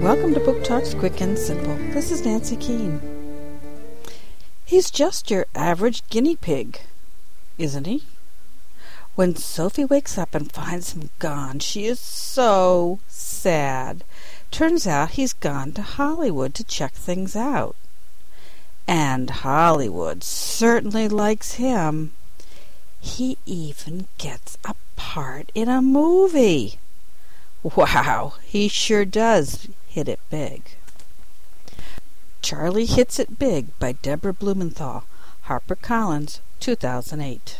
Welcome to Book Talks Quick and Simple. This is Nancy Keene. He's just your average guinea pig, isn't he? When Sophie wakes up and finds him gone, she is so sad. Turns out he's gone to Hollywood to check things out. And Hollywood certainly likes him. He even gets a part in a movie. Wow, he sure does hit it big. Charlie Hits It Big by Deborah Blumenthal, HarperCollins, 2008.